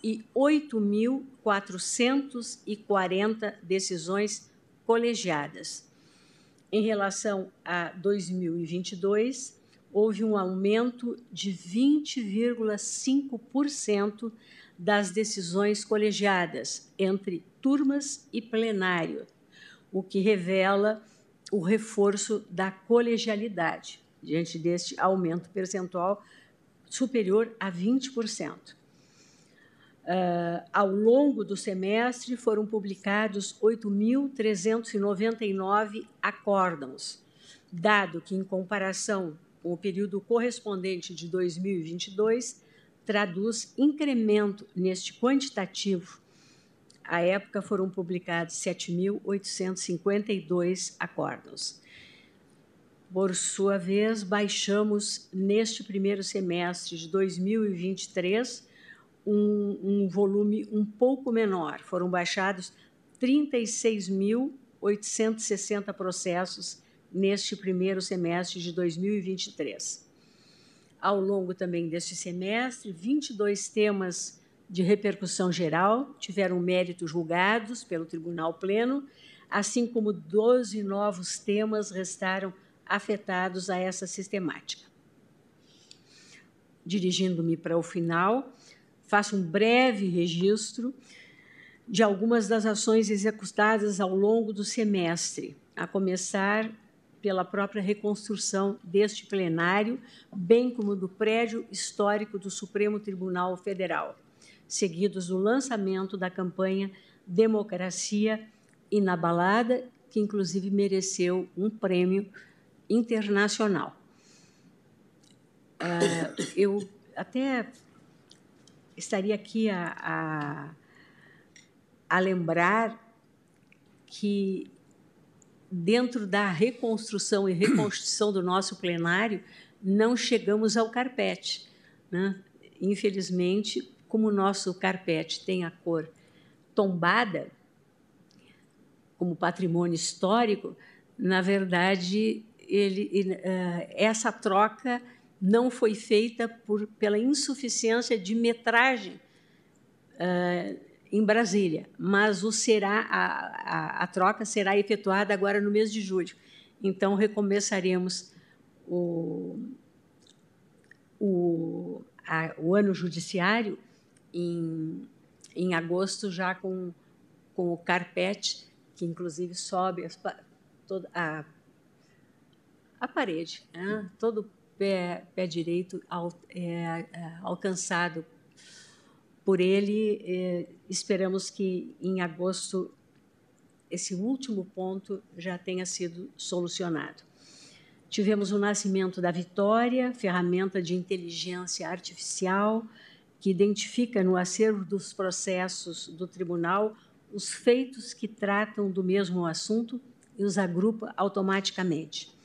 S2: e 8.440 decisões colegiadas. Em relação a 2022, houve um aumento de 20,5% das decisões colegiadas entre turmas e plenário, o que revela o reforço da colegialidade diante deste aumento percentual superior a 20%. Uh, ao longo do semestre, foram publicados 8.399 acórdãos, dado que, em comparação com o período correspondente de 2022, traduz incremento neste quantitativo. À época, foram publicados 7.852 acórdãos. Por sua vez, baixamos neste primeiro semestre de 2023 um, um volume um pouco menor. Foram baixados 36.860 processos neste primeiro semestre de 2023. Ao longo também deste semestre, 22 temas de repercussão geral tiveram méritos julgados pelo Tribunal Pleno, assim como 12 novos temas restaram afetados a essa sistemática. Dirigindo-me para o final, faço um breve registro de algumas das ações executadas ao longo do semestre, a começar pela própria reconstrução deste plenário, bem como do prédio histórico do Supremo Tribunal Federal, seguidos do lançamento da campanha Democracia Inabalada, que inclusive mereceu um prêmio internacional. Uh, eu até estaria aqui a, a, a lembrar que, dentro da reconstrução e reconstrução do nosso plenário, não chegamos ao carpete. Né? Infelizmente, como o nosso carpete tem a cor tombada, como patrimônio histórico, na verdade, ele, uh, essa troca não foi feita por, pela insuficiência de metragem uh, em Brasília, mas o será a, a, a, troca será efetuada agora no mês de julho. Então recomeçaremos o, o, a, o ano judiciário em, em agosto já com, com o carpete que inclusive sobe as, toda a, a parede, né? todo pé, pé direito al, é, é, alcançado por ele. É, esperamos que em agosto esse último ponto já tenha sido solucionado. Tivemos o nascimento da Vitória, ferramenta de inteligência artificial que identifica no acervo dos processos do tribunal os feitos que tratam do mesmo assunto e os agrupa automaticamente.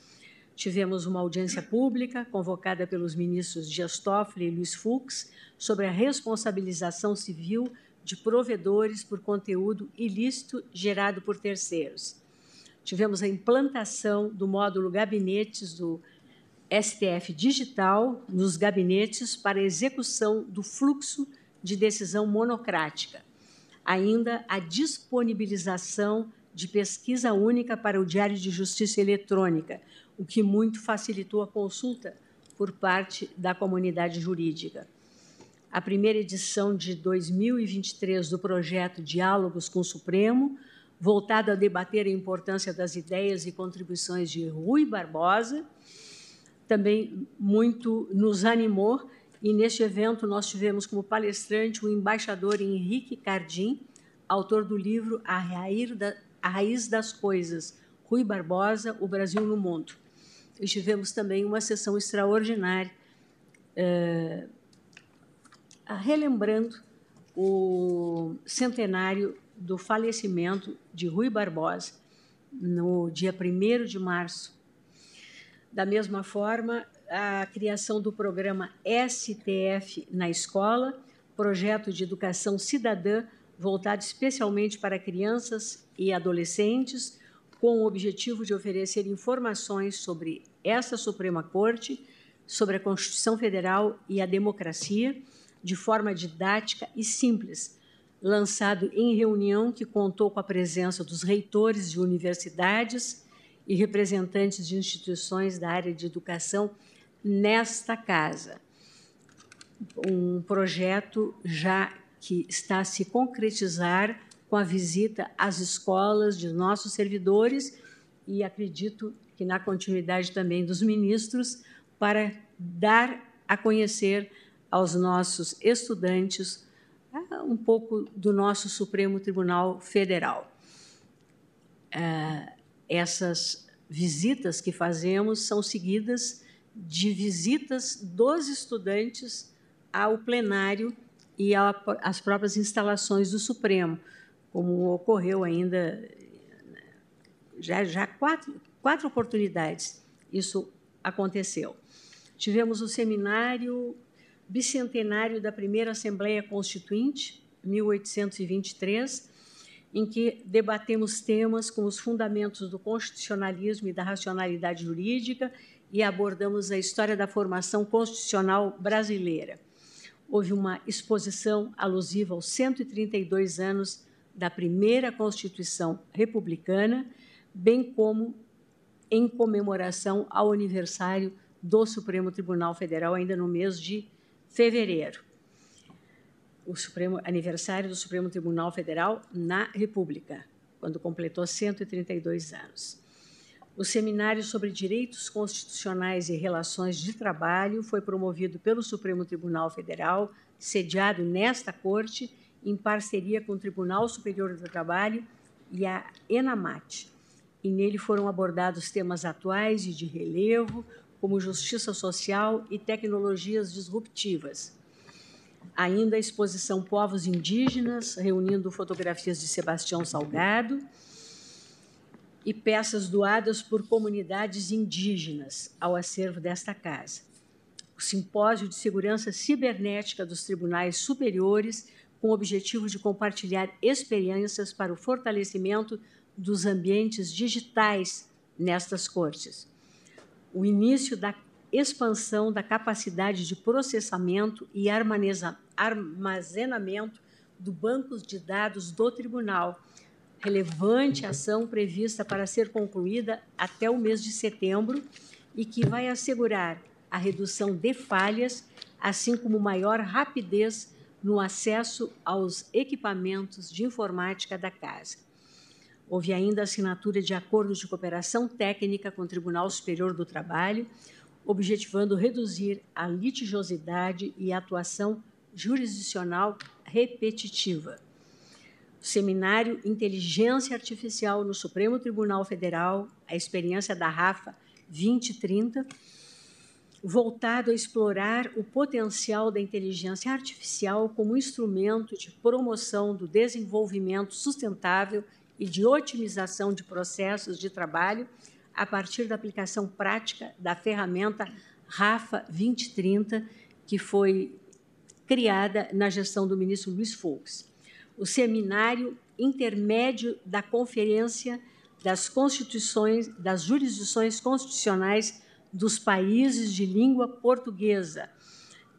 S2: Tivemos uma audiência pública convocada pelos ministros Dias Toffoli e Luiz Fux sobre a responsabilização civil de provedores por conteúdo ilícito gerado por terceiros. Tivemos a implantação do módulo gabinetes do STF Digital nos gabinetes para execução do fluxo de decisão monocrática. Ainda a disponibilização de pesquisa única para o Diário de Justiça Eletrônica, o que muito facilitou a consulta por parte da comunidade jurídica. A primeira edição de 2023 do projeto Diálogos com o Supremo, voltado a debater a importância das ideias e contribuições de Rui Barbosa, também muito nos animou e neste evento nós tivemos como palestrante o embaixador Henrique Cardim, autor do livro A Raiz das Coisas, Rui Barbosa, O Brasil no Mundo e tivemos também uma sessão extraordinária, é, relembrando o centenário do falecimento de Rui Barbosa, no dia 1 de março. Da mesma forma, a criação do programa STF na escola, projeto de educação cidadã voltado especialmente para crianças e adolescentes, com o objetivo de oferecer informações sobre essa Suprema Corte, sobre a Constituição Federal e a democracia, de forma didática e simples, lançado em reunião que contou com a presença dos reitores de universidades e representantes de instituições da área de educação nesta casa. Um projeto já que está a se concretizar com a visita às escolas de nossos servidores e acredito que na continuidade também dos ministros para dar a conhecer aos nossos estudantes um pouco do nosso Supremo Tribunal Federal. É, essas visitas que fazemos são seguidas de visitas dos estudantes ao plenário e às próprias instalações do Supremo, como ocorreu ainda já, já quatro, quatro oportunidades isso aconteceu. Tivemos o seminário bicentenário da primeira Assembleia Constituinte, 1823, em que debatemos temas como os fundamentos do constitucionalismo e da racionalidade jurídica e abordamos a história da formação constitucional brasileira. Houve uma exposição alusiva aos 132 anos da primeira Constituição republicana, bem como em comemoração ao aniversário do Supremo Tribunal Federal, ainda no mês de fevereiro. O Supremo, aniversário do Supremo Tribunal Federal na República, quando completou 132 anos. O seminário sobre direitos constitucionais e relações de trabalho foi promovido pelo Supremo Tribunal Federal, sediado nesta corte, em parceria com o Tribunal Superior do Trabalho e a ENAMAT. E nele foram abordados temas atuais e de relevo, como justiça social e tecnologias disruptivas. Ainda a exposição Povos Indígenas, reunindo fotografias de Sebastião Salgado e peças doadas por comunidades indígenas ao acervo desta casa. O Simpósio de Segurança Cibernética dos Tribunais Superiores, com o objetivo de compartilhar experiências para o fortalecimento dos ambientes digitais nestas cortes o início da expansão da capacidade de processamento e armazenamento do banco de dados do tribunal. Relevante ação prevista para ser concluída até o mês de setembro e que vai assegurar a redução de falhas, assim como maior rapidez no acesso aos equipamentos de informática da casa. Houve ainda a assinatura de acordos de cooperação técnica com o Tribunal Superior do Trabalho, objetivando reduzir a litigiosidade e a atuação jurisdicional repetitiva. O seminário Inteligência Artificial no Supremo Tribunal Federal, a experiência da RAFA 2030, voltado a explorar o potencial da inteligência artificial como instrumento de promoção do desenvolvimento sustentável e de otimização de processos de trabalho a partir da aplicação prática da ferramenta RAFA 2030, que foi criada na gestão do ministro Luiz Fux. O seminário intermédio da Conferência das Constituições, das Jurisdições Constitucionais dos Países de Língua Portuguesa,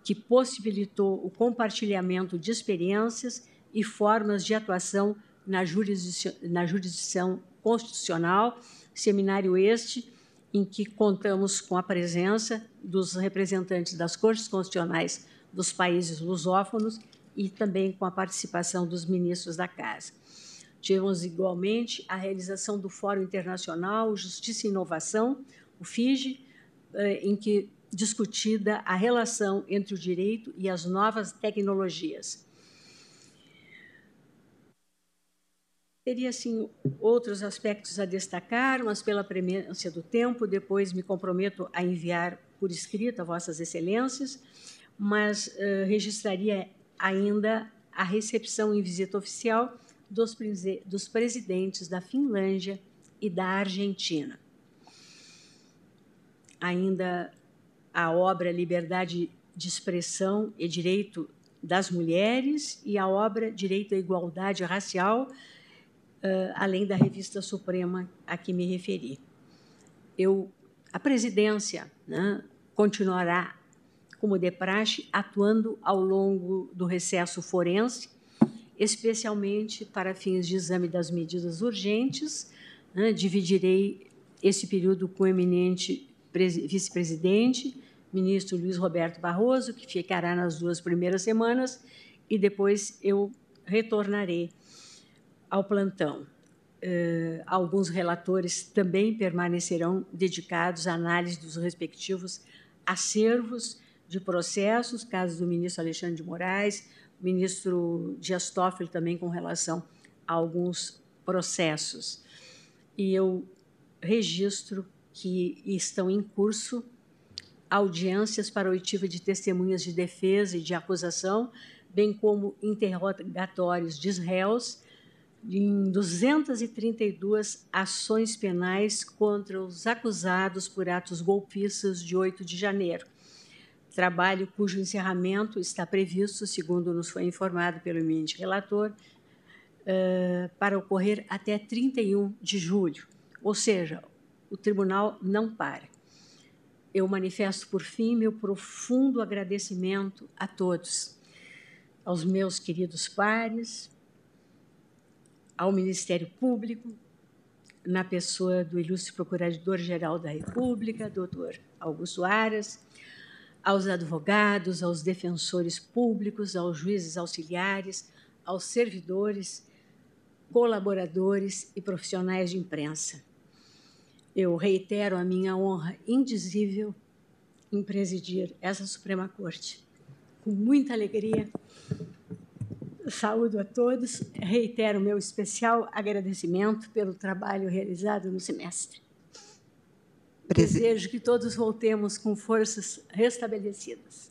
S2: que possibilitou o compartilhamento de experiências e formas de atuação na jurisdição, na jurisdição constitucional, seminário este em que contamos com a presença dos representantes das cortes constitucionais dos países lusófonos e também com a participação dos ministros da Casa. Tivemos igualmente a realização do Fórum Internacional Justiça e Inovação, o FIGE, eh, em que discutida a relação entre o direito e as novas tecnologias. Teria, assim, outros aspectos a destacar, mas pela premência do tempo, depois me comprometo a enviar por escrito a Vossas Excelências, mas uh, registraria ainda a recepção em visita oficial dos, dos presidentes da Finlândia e da Argentina. Ainda a obra Liberdade de Expressão e Direito das Mulheres e a obra Direito à Igualdade Racial, além da Revista Suprema a que me referi. Eu, a presidência né, continuará, como de praxe, atuando ao longo do recesso forense, especialmente para fins de exame das medidas urgentes. Né, dividirei esse período com o eminente vice-presidente, ministro Luiz Roberto Barroso, que ficará nas duas primeiras semanas, e depois eu retornarei ao plantão. Uh, alguns relatores também permanecerão dedicados à análise dos respectivos acervos de processos, caso do ministro Alexandre de Moraes, ministro Dias Toffoli também com relação a alguns processos. E eu registro que estão em curso audiências para oitiva de testemunhas de defesa e de acusação, bem como interrogatórios de réus em 232 ações penais contra os acusados por atos golpistas de 8 de janeiro. Trabalho cujo encerramento está previsto, segundo nos foi informado pelo eminente relator, uh, para ocorrer até 31 de julho. Ou seja, o tribunal não para. Eu manifesto, por fim, meu profundo agradecimento a todos, aos meus queridos pares, ao Ministério Público, na pessoa do ilustre Procurador-Geral da República, doutor Augusto Aras, aos advogados, aos defensores públicos, aos juízes auxiliares, aos servidores, colaboradores e profissionais de imprensa. Eu reitero a minha honra indizível em presidir essa Suprema Corte. Com muita alegria Saúdo a todos. Reitero meu especial agradecimento pelo trabalho realizado no semestre. Desejo que todos voltemos com forças restabelecidas.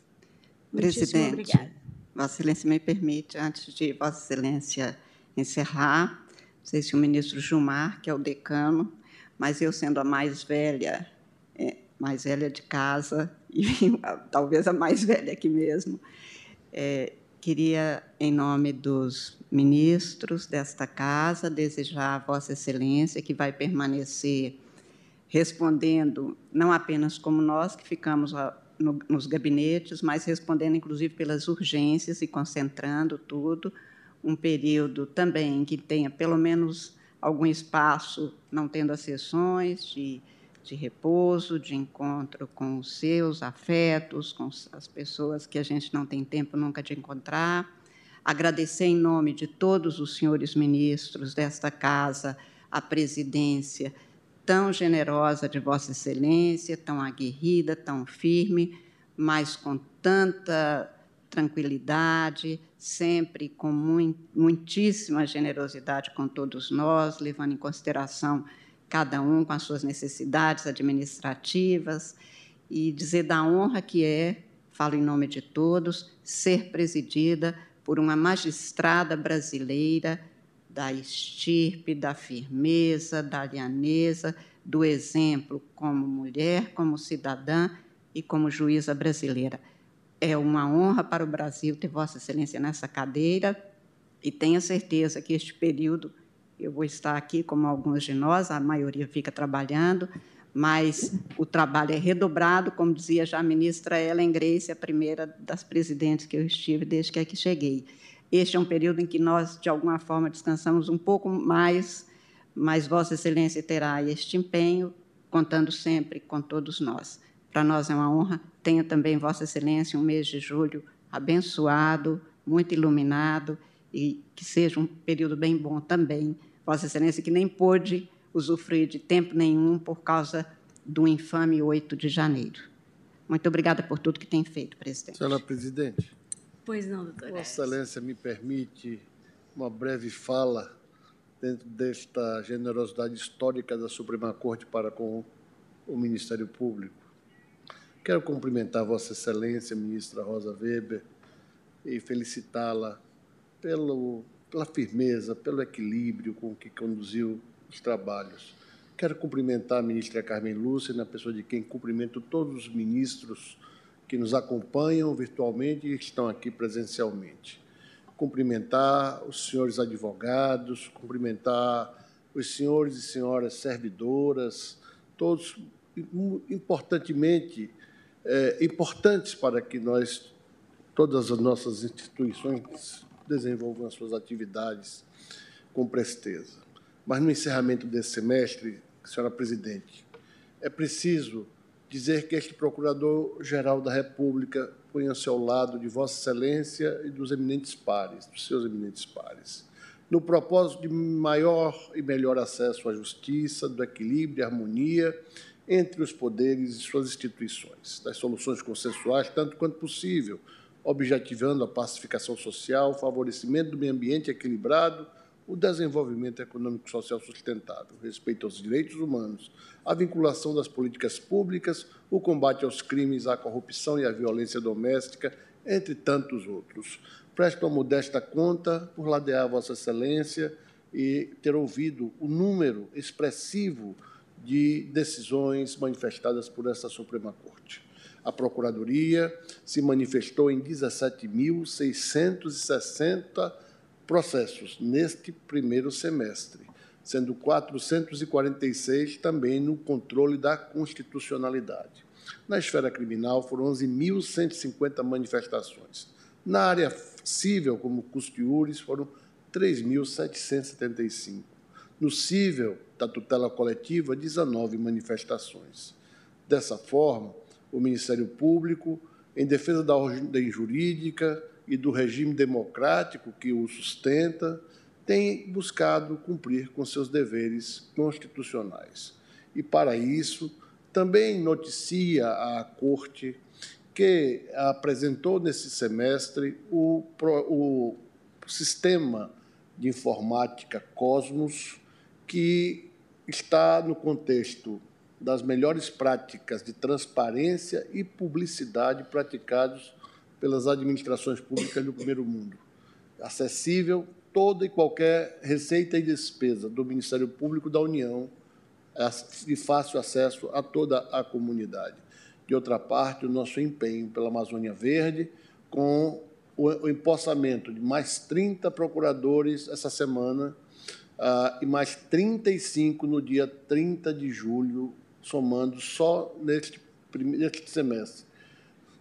S6: Presidente, obrigada. Vossa Excelência me permite, antes de Vossa Excelência encerrar, não sei se o ministro Gilmar, que é o decano, mas eu sendo a mais velha, é, mais velha de casa, e talvez a mais velha aqui mesmo, é, Queria, em nome dos ministros desta casa, desejar a Vossa Excelência que vai permanecer respondendo, não apenas como nós que ficamos nos gabinetes, mas respondendo, inclusive, pelas urgências e concentrando tudo, um período também que tenha pelo menos algum espaço, não tendo as sessões de de repouso, de encontro com os seus afetos, com as pessoas que a gente não tem tempo nunca de encontrar. Agradecer em nome de todos os senhores ministros desta casa a presidência tão generosa de Vossa Excelência, tão aguerrida, tão firme, mas com tanta tranquilidade, sempre com muitíssima generosidade com todos nós, levando em consideração cada um com as suas necessidades administrativas, e dizer da honra que é, falo em nome de todos, ser presidida por uma magistrada brasileira da estirpe, da firmeza, da alianeza, do exemplo como mulher, como cidadã e como juíza brasileira. É uma honra para o Brasil ter Vossa Excelência nessa cadeira e tenha certeza que este período eu vou estar aqui, como alguns de nós, a maioria fica trabalhando, mas o trabalho é redobrado, como dizia já a ministra Ellen Grace, a primeira das presidentes que eu estive desde que aqui cheguei. Este é um período em que nós, de alguma forma, descansamos um pouco mais, mas Vossa Excelência terá este empenho, contando sempre com todos nós. Para nós é uma honra. Tenha também Vossa Excelência um mês de julho abençoado, muito iluminado, e que seja um período bem bom também. Vossa Excelência, que nem pôde usufruir de tempo nenhum por causa do infame 8 de janeiro. Muito obrigada por tudo que tem feito, presidente.
S9: Senhora presidente.
S2: Pois não, doutora.
S9: Vossa Excelência me permite uma breve fala dentro desta generosidade histórica da Suprema Corte para com o Ministério Público. Quero cumprimentar Vossa Excelência, ministra Rosa Weber, e felicitá-la pelo, pela firmeza, pelo equilíbrio com que conduziu os trabalhos. Quero cumprimentar a ministra Carmen Lúcia, na pessoa de quem cumprimento todos os ministros que nos acompanham virtualmente e estão aqui presencialmente. Cumprimentar os senhores advogados, cumprimentar os senhores e senhoras servidoras, todos importantemente é, importantes para que nós, todas as nossas instituições, desenvolvam as suas atividades com presteza. Mas no encerramento desse semestre, senhora presidente, é preciso dizer que este Procurador-Geral da República põe-se ao lado de Vossa Excelência e dos eminentes pares, dos seus eminentes pares, no propósito de maior e melhor acesso à justiça, do equilíbrio e harmonia entre os poderes e suas instituições, das soluções consensuais, tanto quanto possível, objetivando a pacificação social, o favorecimento do meio ambiente equilibrado, o desenvolvimento econômico social sustentável, respeito aos direitos humanos, a vinculação das políticas públicas, o combate aos crimes, à corrupção e à violência doméstica, entre tantos outros. Presto a modesta conta por ladear Vossa Excelência e ter ouvido o número expressivo de decisões manifestadas por essa Suprema Corte. A Procuradoria se manifestou em 17.660 processos neste primeiro semestre, sendo 446 também no controle da constitucionalidade. Na esfera criminal, foram 11.150 manifestações. Na área civil, como custiures, foram 3.775. No cível da tutela coletiva, 19 manifestações. Dessa forma, o Ministério Público, em defesa da ordem jurídica e do regime democrático que o sustenta, tem buscado cumprir com seus deveres constitucionais. E, para isso, também noticia à Corte que apresentou nesse semestre o, o sistema de informática Cosmos, que está no contexto das melhores práticas de transparência e publicidade praticados pelas administrações públicas do primeiro mundo. Acessível toda e qualquer receita e despesa do Ministério Público da União de fácil acesso a toda a comunidade. De outra parte, o nosso empenho pela Amazônia Verde, com o empossamento de mais 30 procuradores essa semana uh, e mais 35 no dia 30 de julho, somando só neste, neste semestre.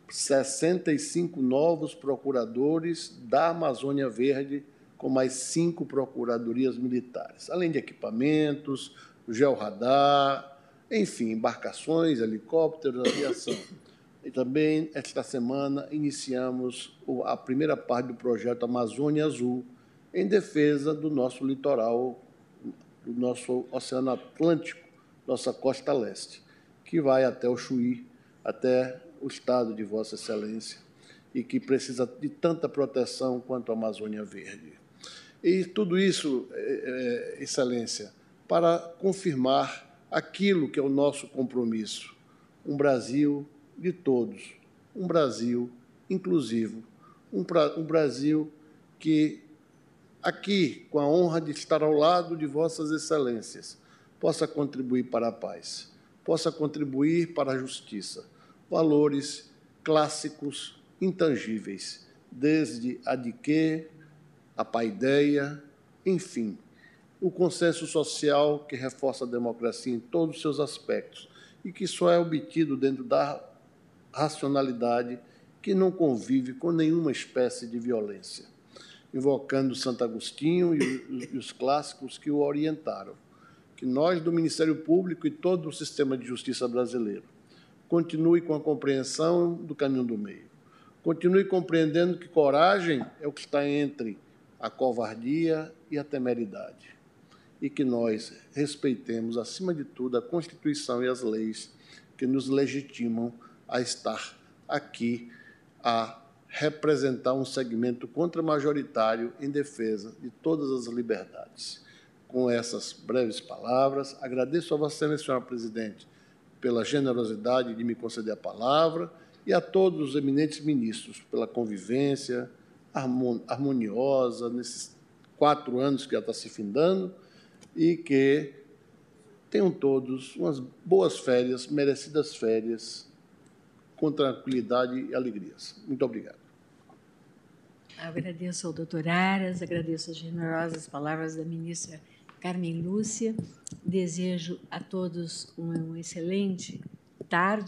S9: 65 novos procuradores da Amazônia Verde, com mais cinco procuradorias militares, além de equipamentos, georradar, enfim, embarcações, helicópteros, aviação. E também, esta semana, iniciamos a primeira parte do projeto Amazônia Azul, em defesa do nosso litoral, do nosso Oceano Atlântico, nossa costa leste, que vai até o Chuí, até o estado de Vossa Excelência, e que precisa de tanta proteção quanto a Amazônia Verde. E tudo isso, é, é, Excelência, para confirmar aquilo que é o nosso compromisso: um Brasil de todos, um Brasil inclusivo, um, um Brasil que aqui, com a honra de estar ao lado de Vossas Excelências, possa contribuir para a paz, possa contribuir para a justiça. Valores clássicos, intangíveis, desde a diquê, a paideia, enfim, o consenso social que reforça a democracia em todos os seus aspectos e que só é obtido dentro da racionalidade que não convive com nenhuma espécie de violência invocando Santo Agostinho e, os clássicos que o orientaram. Que nós, do Ministério Público e todo o sistema de justiça brasileiro, continue com a compreensão do caminho do meio. Continue compreendendo que coragem é o que está entre a covardia e a temeridade. E que nós respeitemos, acima de tudo, a Constituição e as leis que nos legitimam a estar aqui a representar um segmento contramajoritário em defesa de todas as liberdades. Com essas breves palavras, agradeço a Vossa Excelência, senhora Presidente, pela generosidade de me conceder a palavra e a todos os eminentes ministros pela convivência harmoniosa nesses quatro anos que já está se findando e que Tenham todos umas boas férias, merecidas férias, com tranquilidade e alegrias. Muito obrigado.
S2: Agradeço ao doutor Aras, agradeço as generosas palavras da ministra Carmen Lúcia. Desejo a todos uma excelente tarde.